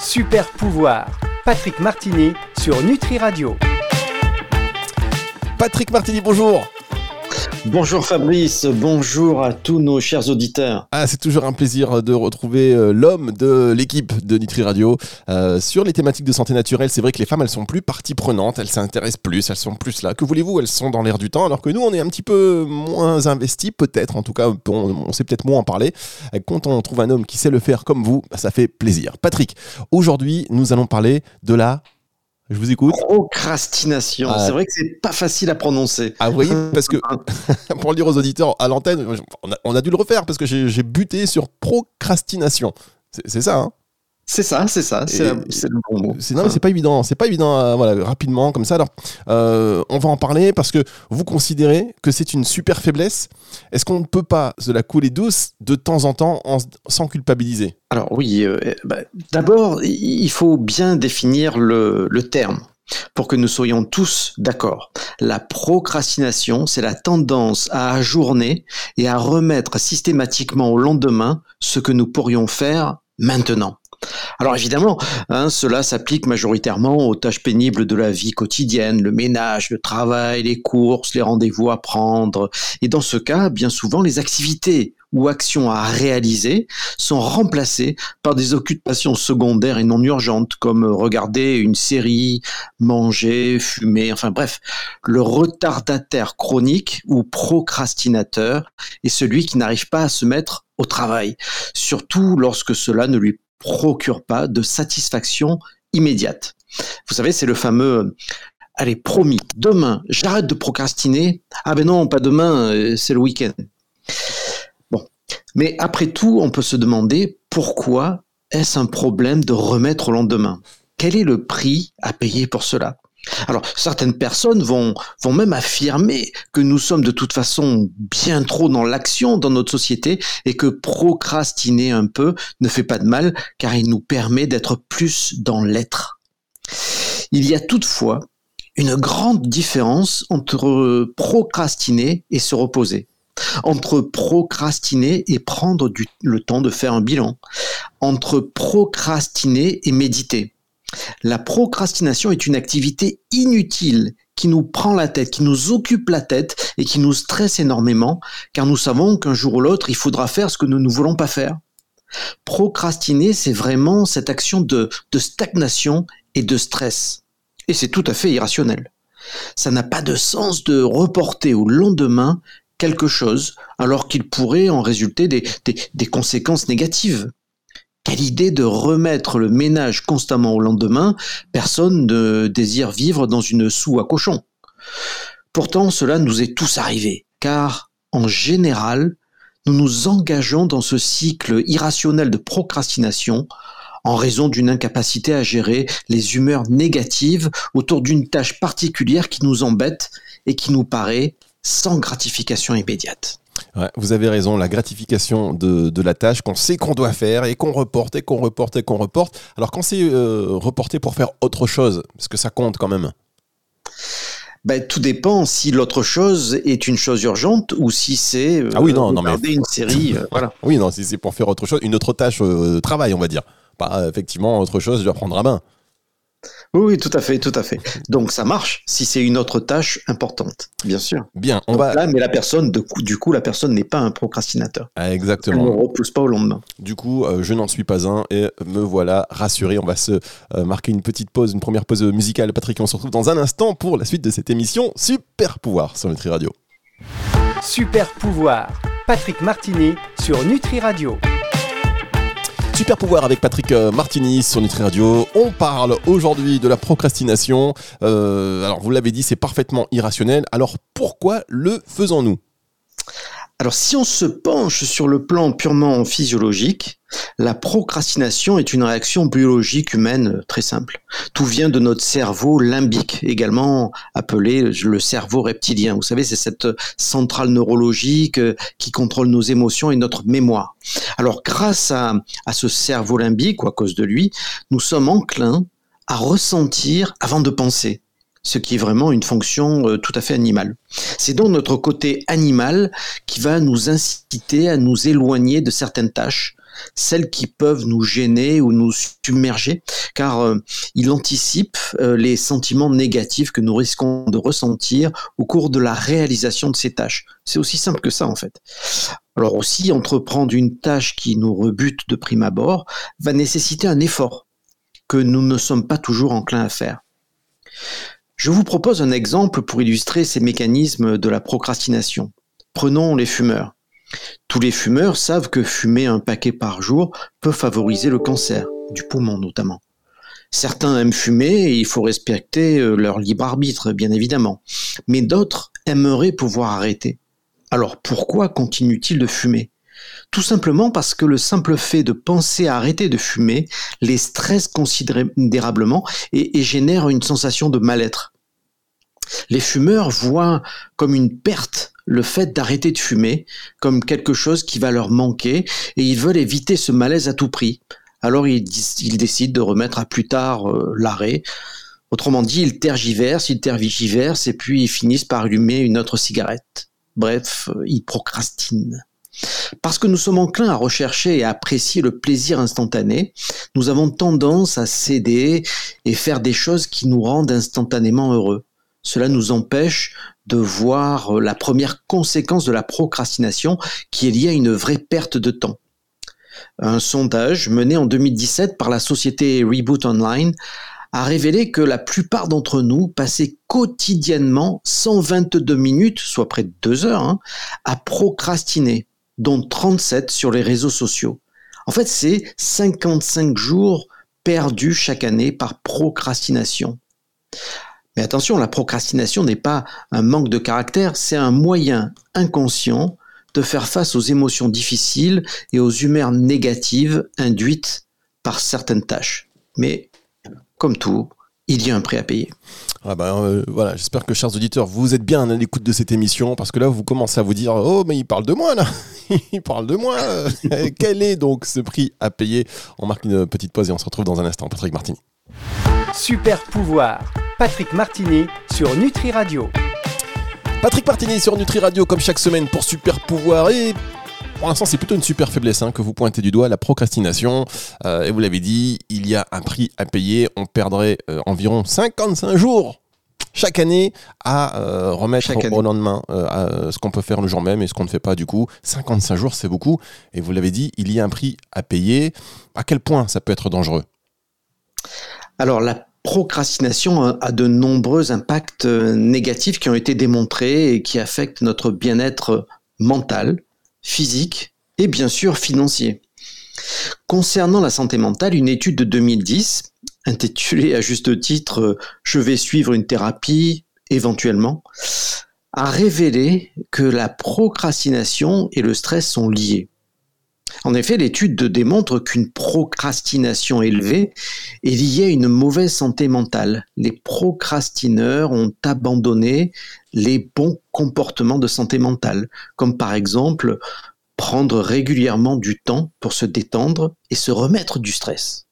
Super pouvoir. Patrick Martini sur Nutri Radio. Patrick Martini, bonjour. Bonjour Fabrice, bonjour à tous nos chers auditeurs. Ah, c'est toujours un plaisir de retrouver euh, l'homme de l'équipe de Nutri Radio euh, sur les thématiques de santé naturelle. C'est vrai que les femmes, elles sont plus partie prenante, elles s'intéressent plus, elles sont plus là. Que voulez-vous, elles sont dans l'air du temps, alors que nous, on est un petit peu moins investis, peut-être. En tout cas, on, sait peut-être moins en parler. Quand on trouve un homme qui sait le faire comme vous, bah, ça fait plaisir. Patrick, aujourd'hui, nous allons parler de la je vous écoute. Procrastination. Ah. C'est vrai que c'est pas facile à prononcer. Ah oui, parce que pour le dire aux auditeurs à l'antenne, on a, dû le refaire parce que j'ai buté sur procrastination. C'est ça, hein c'est ça, c'est ça, c'est le bon mot. Non, mais c'est pas évident, c'est pas évident, euh, voilà, rapidement comme ça. Alors, euh, on va en parler parce que vous considérez que c'est une super faiblesse. Est-ce qu'on ne peut pas se la couler douce de temps en temps sans culpabiliser? Alors oui, euh, bah, d'abord, il faut bien définir le, le terme pour que nous soyons tous d'accord. La procrastination, c'est la tendance à ajourner et à remettre systématiquement au lendemain ce que nous pourrions faire maintenant. Alors évidemment, hein, cela s'applique majoritairement aux tâches pénibles de la vie quotidienne, le ménage, le travail, les courses, les rendez-vous à prendre. Et dans ce cas, bien souvent, les activités ou actions à réaliser sont remplacées par des occupations secondaires et non urgentes, comme regarder une série, manger, fumer, enfin bref, le retardataire chronique ou procrastinateur est celui qui n'arrive pas à se mettre au travail, surtout lorsque cela ne lui procure pas de satisfaction immédiate. Vous savez, c'est le fameux allez, promis, demain, j'arrête de procrastiner. Ah ben non, pas demain, euh, c'est le week-end. Bon. Mais après tout, on peut se demander pourquoi est-ce un problème de remettre au lendemain? Quel est le prix à payer pour cela? Alors, certaines personnes vont, même affirmer que nous sommes de toute façon bien trop dans l'action dans notre société et que procrastiner un peu ne fait pas de mal car il nous permet d'être plus dans l'être. Il y a toutefois une grande différence entre procrastiner et se reposer. Entre procrastiner et prendre le temps de faire un bilan, entre procrastiner et méditer, la procrastination est une activité inutile qui nous prend la tête, qui nous occupe la tête et qui nous stresse énormément, car nous savons qu'un jour ou l'autre, il faudra faire ce que nous ne voulons pas faire. Procrastiner, c'est vraiment cette action de, stagnation et de stress. Et c'est tout à fait irrationnel. Ça n'a pas de sens de reporter au lendemain quelque chose alors qu'il pourrait en résulter des conséquences négatives. Quelle idée de remettre le ménage constamment au lendemain? Personne ne désire vivre dans une soue à cochon. Pourtant, cela nous est tous arrivé, car, en général, nous nous engageons dans ce cycle irrationnel de procrastination en raison d'une incapacité à gérer les humeurs négatives autour d'une tâche particulière qui nous embête et qui nous paraît sans gratification immédiate vous avez raison, la gratification de, la tâche qu'on sait qu'on doit faire et qu'on reporte et qu'on reporte et qu'on reporte. Alors quand c'est euh, reporté pour faire autre chose, est-ce que ça compte quand même? Ben, tout dépend si l'autre chose est une chose urgente ou si c'est euh, ah oui, non, non, mais... une série. Euh, voilà. Oui, non, si c'est pour faire autre chose, une autre tâche de travail, on va dire. Pas effectivement autre chose, je dois prendre à main. Oui, tout à fait, tout à fait. Donc ça marche si c'est une autre tâche importante, bien sûr. Bien, on va. Là, mais la personne, du coup, la personne n'est pas un procrastinateur. Ah, exactement. Elle ne repousse pas au lendemain. Du coup, euh, je n'en suis pas un et me voilà rassuré. On va se euh, marquer une petite pause, une première pause musicale. Patrick, on se retrouve dans un instant pour la suite de cette émission Super Pouvoir sur Nutri Radio. Super Pouvoir, Patrick Martini sur Nutri Radio. Super pouvoir avec Patrick euh, Martini sur Nutri Radio. On parle aujourd'hui de la procrastination. Euh, alors vous l'avez dit, c'est parfaitement irrationnel. Alors pourquoi le faisons-nous? Alors si on se penche sur le plan purement physiologique, la procrastination est une réaction biologique humaine très simple. Tout vient de notre cerveau limbique, également appelé le cerveau reptilien. Vous savez, c'est cette centrale neurologique euh, qui contrôle nos émotions et notre mémoire. Alors grâce à ce cerveau limbique, ou à cause de lui, nous sommes enclins à ressentir avant de penser ce qui est vraiment une fonction euh, tout à fait animale. C'est donc notre côté animal qui va nous inciter à nous éloigner de certaines tâches, celles qui peuvent nous gêner ou nous submerger, car euh, il anticipe euh, les sentiments négatifs que nous risquons de ressentir au cours de la réalisation de ces tâches. C'est aussi simple que ça en fait. Alors aussi, entreprendre une tâche qui nous rebute de prime abord va nécessiter un effort que nous ne sommes pas toujours enclins à faire. Je vous propose un exemple pour illustrer ces mécanismes de la procrastination. Prenons les fumeurs. Tous les fumeurs savent que fumer un paquet par jour peut favoriser le cancer, du poumon notamment. Certains aiment fumer et il faut respecter euh, leur libre arbitre, bien évidemment. Mais d'autres aimeraient pouvoir arrêter. Alors pourquoi continuent-ils de fumer? Tout simplement parce que le simple fait de penser à arrêter de fumer les stresse considérablement et, génère une sensation de mal-être. Les fumeurs voient comme une perte le fait d'arrêter de fumer comme quelque chose qui va leur manquer et ils veulent éviter ce malaise à tout prix. Alors ils, décident de remettre à plus tard euh, l'arrêt. Autrement dit, ils tergiversent, ils tergiversent et puis ils finissent par allumer une autre cigarette. Bref, euh, ils procrastinent. Parce que nous sommes enclins à rechercher et à apprécier le plaisir instantané, nous avons tendance à céder et faire des choses qui nous rendent instantanément heureux. Cela nous empêche de voir la première conséquence de la procrastination qui est liée à une vraie perte de temps. Un sondage mené en 2017 par la société Reboot Online a révélé que la plupart d'entre nous passaient quotidiennement 122 minutes, soit près de deux heures, hein, à procrastiner, dont 37 sur les réseaux sociaux. En fait, c'est 55 jours perdus chaque année par procrastination. Mais attention, la procrastination n'est pas un manque de caractère, c'est un moyen inconscient de faire face aux émotions difficiles et aux humeurs négatives induites par certaines tâches. Mais comme tout, il y a un prix à payer. Ah ben, euh, voilà, j'espère que chers auditeurs, vous êtes bien à l'écoute de cette émission parce que là vous commencez à vous dire oh mais il parle de moi là, il parle de moi. Quel est donc ce prix à payer? On marque une petite pause et on se retrouve dans un instant. Patrick Martini. Super pouvoir. Patrick Martini sur Nutri Radio. Patrick Martini sur Nutri Radio comme chaque semaine pour Super pouvoir et pour l'instant, c'est plutôt une super faiblesse hein, que vous pointez du doigt, la procrastination. Euh, et vous l'avez dit, il y a un prix à payer. On perdrait euh, environ 55 jours chaque année à euh, remettre au lendemain ce qu'on peut faire le jour même et ce qu'on ne fait pas du coup. 55 jours, c'est beaucoup. Et vous l'avez dit, il y a un prix à payer. À quel point ça peut être dangereux? Alors, la procrastination a de nombreux impacts négatifs qui ont été démontrés et qui affectent notre bien-être mental, physique et bien sûr financier. Concernant la santé mentale, une étude de 2010, intitulée à juste titre Je vais suivre une thérapie éventuellement, a révélé que la procrastination et le stress sont liés. En effet, l'étude démontre qu'une procrastination élevée est liée à une mauvaise santé mentale. Les procrastineurs ont abandonné les bons comportements de santé mentale, comme par exemple prendre régulièrement du temps pour se détendre et se remettre du stress.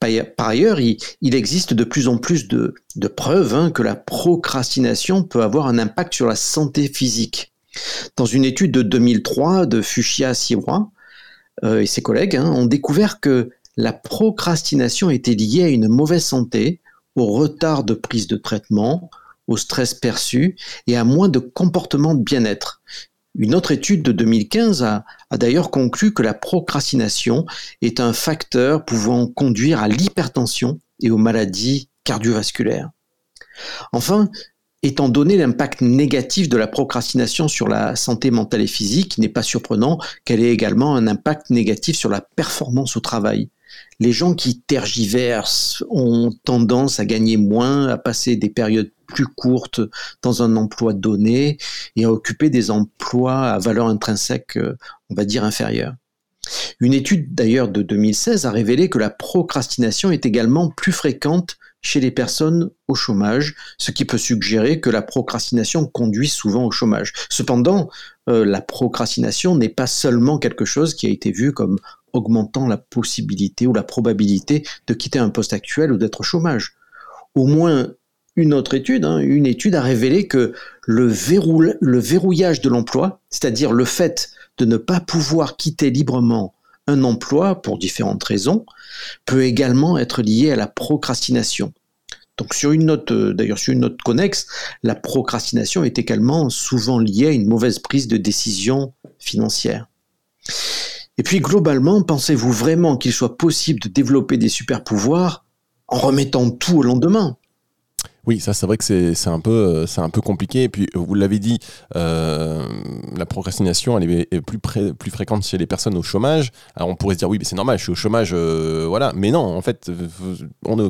Par ailleurs, il, existe de plus en plus de, preuves hein, que la procrastination peut avoir un impact sur la santé physique. Dans une étude de 2003 de Fuchsia Siwa euh, et ses collègues hein, ont découvert que la procrastination était liée à une mauvaise santé, au retard de prise de traitement, au stress perçu et à moins de comportements de bien-être. Une autre étude de 2015 a, a d'ailleurs conclu que la procrastination est un facteur pouvant conduire à l'hypertension et aux maladies cardiovasculaires. Enfin, Étant donné l'impact négatif de la procrastination sur la santé mentale et physique, il n'est pas surprenant qu'elle ait également un impact négatif sur la performance au travail. Les gens qui tergiversent ont tendance à gagner moins, à passer des périodes plus courtes dans un emploi donné et à occuper des emplois à valeur intrinsèque, on va dire, inférieure. Une étude d'ailleurs de 2016 a révélé que la procrastination est également plus fréquente chez les personnes au chômage, ce qui peut suggérer que la procrastination conduit souvent au chômage. Cependant, euh, la procrastination n'est pas seulement quelque chose qui a été vu comme augmentant la possibilité ou la probabilité de quitter un poste actuel ou d'être au chômage. Au moins une autre étude, hein, une étude a révélé que le, le verrouillage de l'emploi, c'est-à-dire le fait de ne pas pouvoir quitter librement un emploi pour différentes raisons peut également être lié à la procrastination. Donc sur une note, euh, d'ailleurs sur une note connexe, la procrastination est également souvent liée à une mauvaise prise de décision financière. Et puis globalement, pensez-vous vraiment qu'il soit possible de développer des super pouvoirs en remettant tout au lendemain? Oui, ça c'est vrai que c'est un, peu, euh, un peu compliqué. Et puis, vous l'avez dit, euh, la procrastination elle est plus, plus fréquente chez les personnes au chômage. Alors on pourrait se dire, oui, mais c'est normal, je suis au chômage, euh, voilà. Mais non, en fait,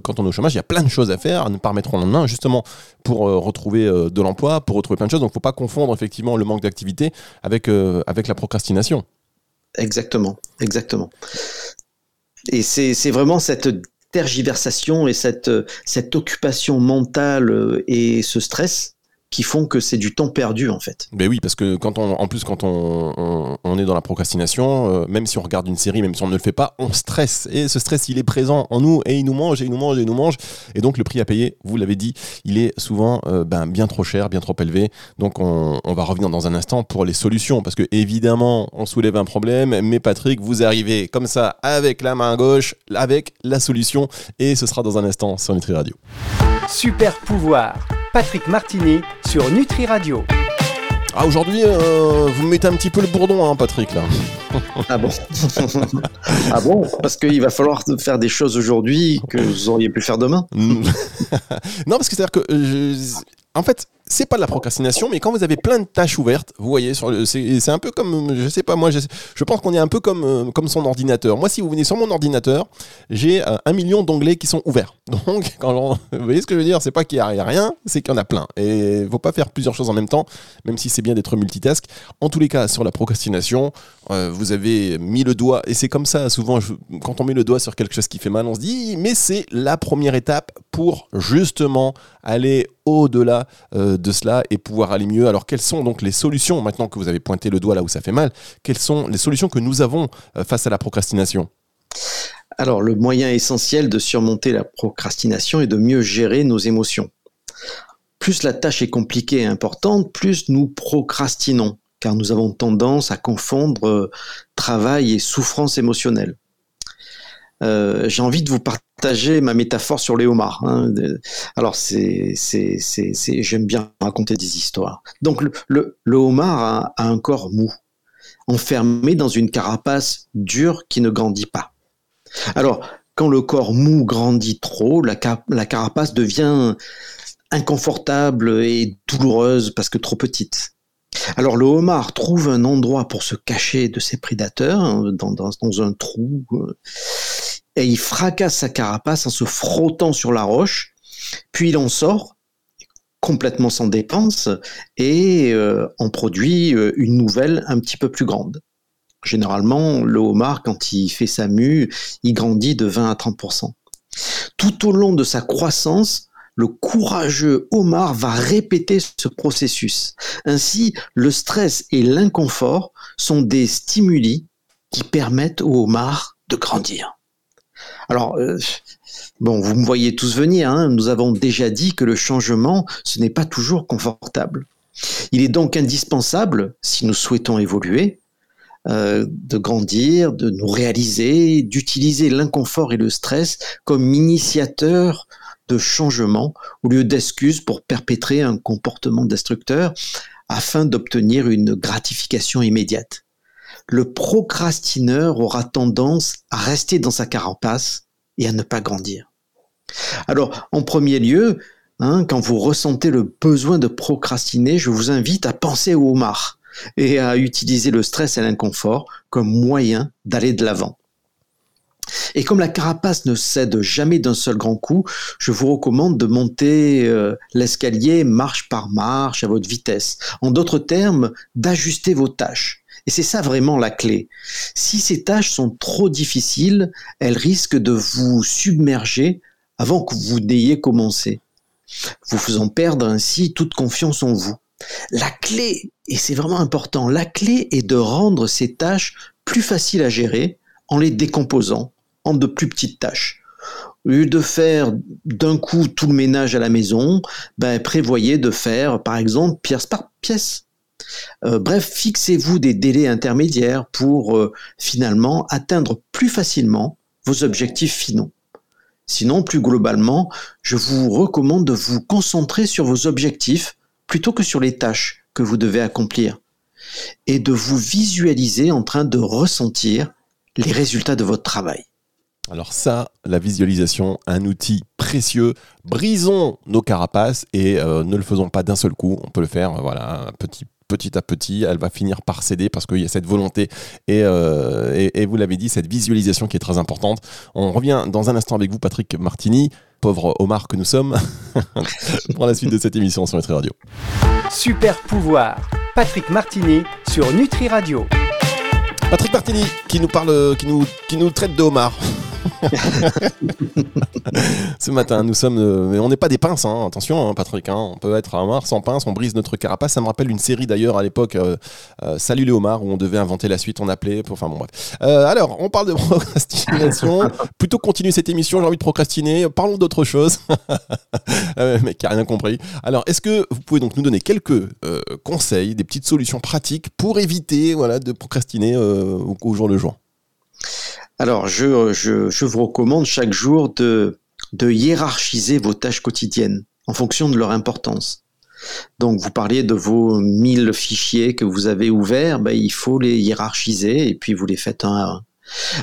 quand on est au chômage, il y a plein de choses à faire, à ne pas remettre en main, justement pour retrouver de l'emploi, pour retrouver plein de choses. Donc il ne faut pas confondre effectivement le manque d'activité avec, avec la procrastination. Exactement, exactement. Et c'est vraiment cette tergiversation et cette, cette occupation mentale euh, et ce stress qui font que c'est du temps perdu en fait. Ben oui, parce que quand on, en plus quand on, on, est dans la procrastination, euh, même si on regarde une série, même si on ne le fait pas, on stresse et ce stress il est présent en nous et il nous mange et il nous mange et il nous mange et donc le prix à payer, vous l'avez dit, il est souvent euh, ben, bien trop cher, bien trop élevé. Donc on, on, va revenir dans un instant pour les solutions parce que évidemment on soulève un problème, mais Patrick vous arrivez comme ça avec la main gauche, avec la solution et ce sera dans un instant sur Nutri Radio. Super pouvoir Patrick Martini sur Nutri Radio. Ah, aujourd'hui, euh, vous mettez un petit peu le bourdon, hein, Patrick, là. ah bon Ah bon Parce qu'il va falloir faire des choses aujourd'hui que vous auriez pu faire demain Non, parce que c'est-à-dire que, euh, en fait, c'est pas de la procrastination, mais quand vous avez plein de tâches ouvertes, vous voyez, c'est un peu comme, je sais pas, moi, je, pense qu'on est un peu comme, euh, comme son ordinateur. Moi, si vous venez sur mon ordinateur, j'ai euh, un million d'onglets qui sont ouverts. Donc, vous voyez ce que je veux dire, c'est pas qu'il y, a rien, c'est qu'il y en a plein. Et faut pas faire plusieurs choses en même temps, même si c'est bien d'être multitask. En tous les cas, sur la procrastination, euh, vous avez mis le doigt, et c'est comme ça, souvent, quand on met le doigt sur quelque chose qui fait mal, on se dit, mais c'est la première étape pour justement aller au-delà de cela et pouvoir aller mieux. Alors quelles sont donc les solutions, maintenant que vous avez pointé le doigt là où ça fait mal, quelles sont les solutions que nous avons euh, face à la procrastination? Alors le moyen essentiel de surmonter la procrastination est de mieux gérer nos émotions. Plus la tâche est compliquée et importante, plus nous procrastinons, car nous avons tendance à confondre euh, travail et souffrance émotionnelle. Euh, j'ai envie de vous partager ma métaphore sur les homards. Hein. Alors, c'est, c'est, c'est, j'aime bien raconter des histoires. Donc, le, le, homard a, un corps mou, enfermé dans une carapace dure qui ne grandit pas. Alors, quand le corps mou grandit trop, la, la carapace devient inconfortable et douloureuse parce que trop petite. Alors le homard trouve un endroit pour se cacher de ses prédateurs, hein, dans, un trou, euh, et il fracasse sa carapace en se frottant sur la roche, puis il en sort complètement sans dépense et euh, en produit euh, une nouvelle un petit peu plus grande. Généralement, le homard, quand il fait sa mue, il grandit de 20 à 30% Tout au long de sa croissance, le courageux homard va répéter ce processus. Ainsi, le stress et l'inconfort sont des stimuli qui permettent au homard de grandir. Alors, euh, bon, vous me voyez tous venir, hein. nous avons déjà dit que le changement, ce n'est pas toujours confortable. Il est donc indispensable, si nous souhaitons évoluer, euh, de grandir, de nous réaliser, d'utiliser l'inconfort et le stress comme initiateur de changement au lieu d'excuses pour perpétrer un comportement destructeur afin d'obtenir une gratification immédiate le procrastineur aura tendance à rester dans sa carapace et à ne pas grandir. Alors, en premier lieu, hein, quand vous ressentez le besoin de procrastiner, je vous invite à penser au homard et à utiliser le stress et l'inconfort comme moyen d'aller de l'avant. Et comme la carapace ne cède jamais d'un seul grand coup, je vous recommande de monter euh, l'escalier marche par marche à votre vitesse. En d'autres termes, d'ajuster vos tâches. Et c'est ça vraiment la clé. Si ces tâches sont trop difficiles, elles risquent de vous submerger avant que vous n'ayez commencé, vous faisant perdre ainsi toute confiance en vous. La clé, et c'est vraiment important, la clé est de rendre ces tâches plus faciles à gérer en les décomposant de plus petites tâches. Au lieu de faire d'un coup tout le ménage à la maison, ben, prévoyez de faire, par exemple, pièce par pièce Euh, bref, fixez-vous des délais intermédiaires pour euh, finalement atteindre plus facilement vos objectifs finaux. Sinon, plus globalement, je vous recommande de vous concentrer sur vos objectifs plutôt que sur les tâches que vous devez accomplir et de vous visualiser en train de ressentir les résultats de votre travail. Alors ça, la visualisation, un outil précieux. Brisons nos carapaces et euh, ne le faisons pas d'un seul coup. On peut le faire, voilà, petit petit à petit, elle va finir par céder parce qu'il y a cette volonté euh, et, et, vous l'avez dit, cette visualisation qui est très importante. On revient dans un instant avec vous, Patrick Martini, pauvre Omar que nous sommes, pour la suite de cette émission sur Nutri Radio. Super pouvoir, Patrick Martini sur Nutri Radio. Patrick Martini qui nous parle, qui nous, qui nous traite de homard. Ce matin, nous sommes. Euh, mais on n'est pas des pinces, hein, attention, hein, Patrick. Hein, on peut être à homard sans pince, on brise notre carapace. Ça me rappelle une série d'ailleurs à l'époque, euh, euh, Salut les homards, où on devait inventer la suite, on appelait. Pour, enfin bon, bref. alors, on parle de procrastination. Plutôt continuer cette émission, j'ai envie de procrastiner. Parlons d'autre chose. mec qui a rien compris. Alors, est-ce que vous pouvez donc nous donner quelques conseils, des petites solutions pratiques pour éviter voilà, de procrastiner au jour le jour? Alors, je, je, je, vous recommande chaque jour de, de hiérarchiser vos tâches quotidiennes en fonction de leur importance. Donc, vous parliez de vos 1000 fichiers que vous avez ouverts, ben, il faut les hiérarchiser et puis vous les faites un à un.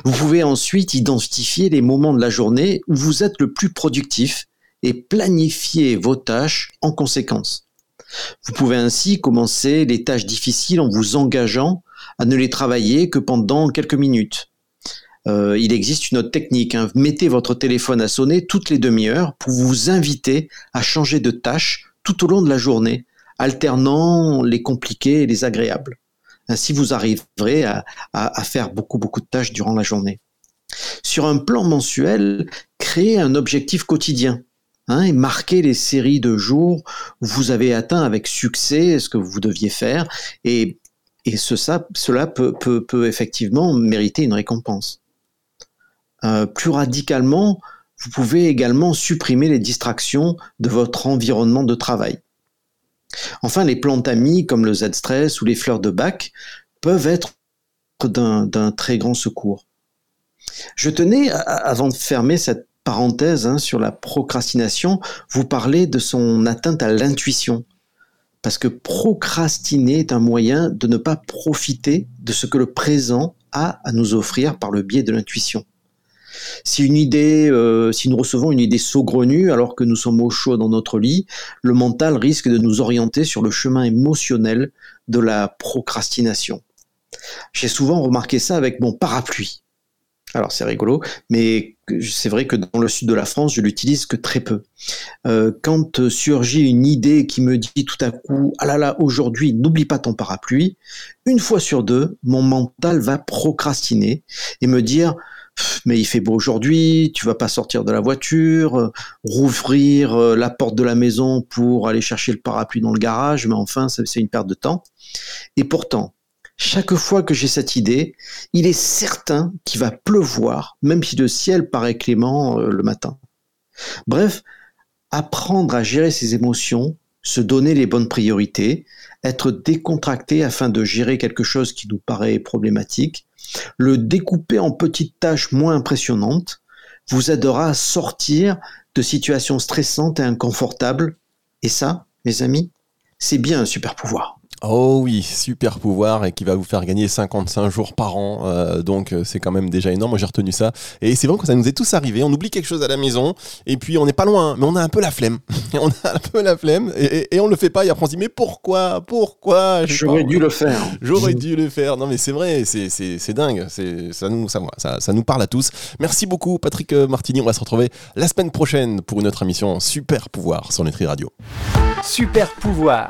Vous pouvez ensuite identifier les moments de la journée où vous êtes le plus productif et planifier vos tâches en conséquence. Vous pouvez ainsi commencer les tâches difficiles en vous engageant à ne les travailler que pendant quelques minutes. Euh, il existe une autre technique. Hein. Mettez votre téléphone à sonner toutes les demi-heures pour vous inviter à changer de tâche tout au long de la journée, alternant les compliqués et les agréables. Ainsi, vous arriverez à, faire beaucoup, beaucoup de tâches durant la journée. Sur un plan mensuel, créez un objectif quotidien. Hein, et marquez les séries de jours où vous avez atteint avec succès ce que vous deviez faire et, cela peut, peut effectivement mériter une récompense. Euh, plus radicalement, vous pouvez également supprimer les distractions de votre environnement de travail. Enfin, les plantes amies comme le Z-stress ou les fleurs de bac peuvent être d'un très grand secours. Je tenais, avant de fermer cette parenthèse hein, sur la procrastination, vous parler de son atteinte à l'intuition. Parce que procrastiner est un moyen de ne pas profiter de ce que le présent a à nous offrir par le biais de l'intuition. Euh, si nous recevons une idée saugrenue alors que nous sommes au chaud dans notre lit, le mental risque de nous orienter sur le chemin émotionnel de la procrastination. J'ai souvent remarqué ça avec mon parapluie. Alors c'est rigolo, mais c'est vrai que dans le sud de la France, je l'utilise que très peu. Euh, quand surgit une idée qui me dit tout à coup ah là là aujourd'hui n'oublie pas ton parapluie, une fois sur deux, mon mental va procrastiner et me dire mais il fait beau aujourd'hui, tu vas pas sortir de la voiture, euh, rouvrir euh, la porte de la maison pour aller chercher le parapluie dans le garage, mais enfin, c'est une perte de temps. Et pourtant, chaque fois que j'ai cette idée, il est certain qu'il va pleuvoir, même si le ciel paraît clément euh, le matin. Bref, apprendre à gérer ses émotions, se donner les bonnes priorités, être décontracté afin de gérer quelque chose qui nous paraît problématique, le découper en petites tâches moins impressionnantes vous aidera à sortir de situations stressantes et inconfortables. Et ça, mes amis, c'est bien un super pouvoir. Oh oui, super pouvoir et qui va vous faire gagner 55 jours par an. Euh, donc euh, c'est quand même déjà énorme. Moi j'ai retenu ça. Et c'est vrai que ça nous est tous arrivé. On oublie quelque chose à la maison et puis on n'est pas loin, mais on a un peu la flemme. on a un peu la flemme et, et, on le fait pas. Et après on se dit mais pourquoi? Pourquoi? J'aurais dû le faire. J'aurais dû le faire. Non mais c'est vrai, c'est dingue. Ça nous, ça, ça, ça nous parle à tous. Merci beaucoup Patrick euh, Martini. On va se retrouver la semaine prochaine pour une autre émission Super Pouvoir sur Nutri Radio. Super Pouvoir,